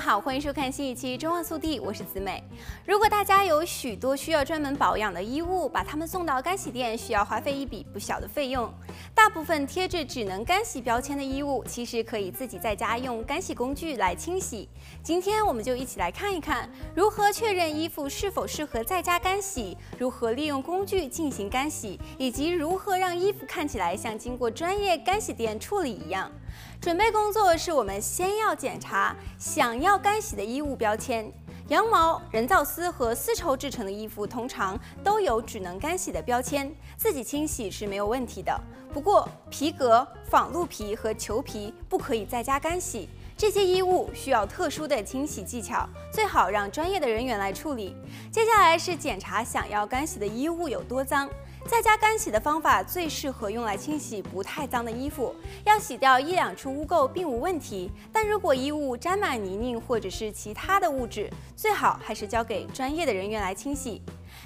好，欢迎收看新一期《中望速递》，我是子美。如果大家有许多需要专门保养的衣物，把它们送到干洗店，需要花费一笔不小的费用。大部分贴着只能干洗标签的衣物，其实可以自己在家用干洗工具来清洗。今天我们就一起来看一看，如何确认衣服是否适合在家干洗，如何利用工具进行干洗，以及如何让衣服看起来像经过专业干洗店处理一样。准备工作是我们先要检查想要干洗的衣物标签。羊毛、人造丝和丝绸制成的衣服通常都有只能干洗的标签，自己清洗是没有问题的。不过皮革、仿鹿皮和裘皮不可以在家干洗，这些衣物需要特殊的清洗技巧，最好让专业的人员来处理。接下来是检查想要干洗的衣物有多脏。在家干洗的方法最适合用来清洗不太脏的衣服，要洗掉一两处污垢并无问题。但如果衣物沾满泥泞或者是其他的物质，最好还是交给专业的人员来清洗。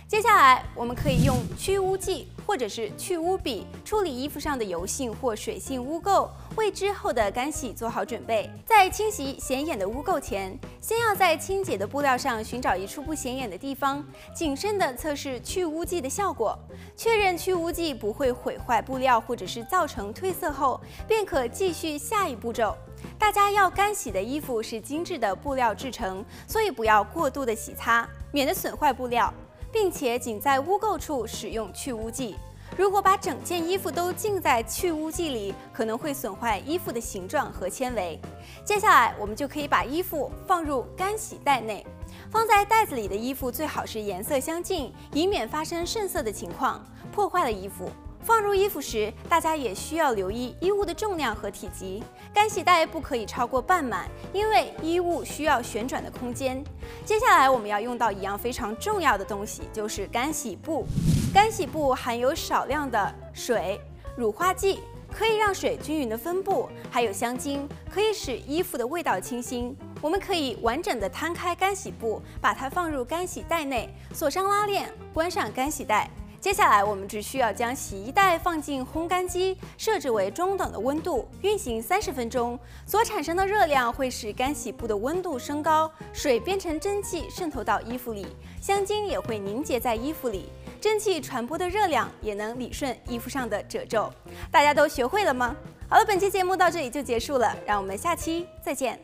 接下来，我们可以用去污剂或者是去污笔处理衣服上的油性或水性污垢，为之后的干洗做好准备。在清洗显眼的污垢前，先要在清洁的布料上寻找一处不显眼的地方，谨慎地测试去污剂的效果，确认去污剂不会毁坏布料或者是造成褪色后，便可继续下一步骤。大家要干洗的衣服是精致的布料制成，所以不要过度的洗擦，免得损坏布料。并且仅在污垢处使用去污剂。如果把整件衣服都浸在去污剂里，可能会损坏衣服的形状和纤维。接下来，我们就可以把衣服放入干洗袋内。放在袋子里的衣服最好是颜色相近，以免发生渗色的情况，破坏了衣服。放入衣服时，大家也需要留意衣物的重量和体积。干洗袋不可以超过半满，因为衣物需要旋转的空间。接下来我们要用到一样非常重要的东西，就是干洗布。干洗布含有少量的水、乳化剂，可以让水均匀的分布，还有香精，可以使衣服的味道清新。我们可以完整的摊开干洗布，把它放入干洗袋内，锁上拉链，关上干洗袋。接下来，我们只需要将洗衣袋放进烘干机，设置为中等的温度，运行三十分钟。所产生的热量会使干洗布的温度升高，水变成蒸汽渗透到衣服里，香精也会凝结在衣服里。蒸汽传播的热量也能理顺衣服上的褶皱。大家都学会了吗？好了，本期节目到这里就结束了，让我们下期再见。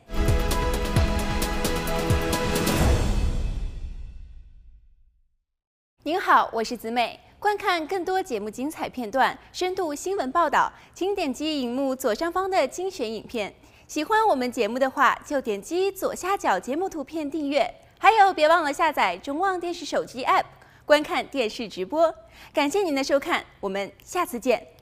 您好，我是子美。观看更多节目精彩片段、深度新闻报道，请点击荧幕左上方的精选影片。喜欢我们节目的话，就点击左下角节目图片订阅。还有，别忘了下载中望电视手机 APP，观看电视直播。感谢您的收看，我们下次见。